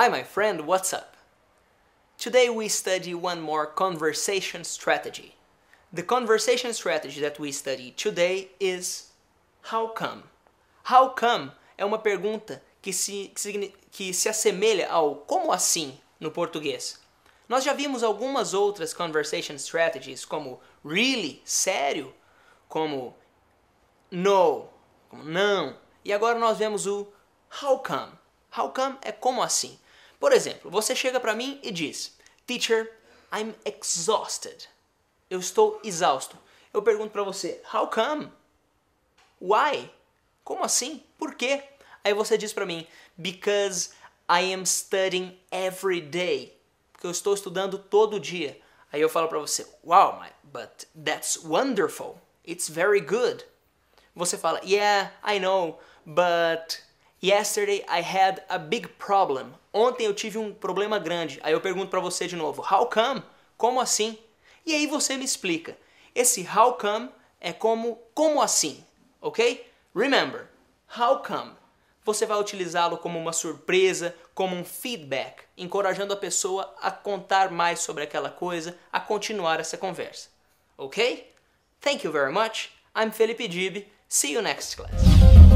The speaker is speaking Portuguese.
Hi, my friend, what's up? Today we study one more conversation strategy. The conversation strategy that we study today is How come? How come é uma pergunta que se, que se assemelha ao como assim no português. Nós já vimos algumas outras conversation strategies, como really, sério, como no, como não. E agora nós vemos o how come. How come é como assim. Por exemplo, você chega para mim e diz: Teacher, I'm exhausted. Eu estou exausto. Eu pergunto para você: How come? Why? Como assim? Por quê? Aí você diz para mim: Because I am studying every day porque eu estou estudando todo dia. Aí eu falo para você, wow, but that's wonderful. It's very good. Você fala, yeah, I know, but yesterday I had a big problem. Ontem eu tive um problema grande. Aí eu pergunto para você de novo, how come? Como assim? E aí você me explica. Esse how come é como como assim, ok? Remember, how come você vai utilizá-lo como uma surpresa, como um feedback, encorajando a pessoa a contar mais sobre aquela coisa, a continuar essa conversa. Ok? Thank you very much. I'm Felipe Dib. See you next class.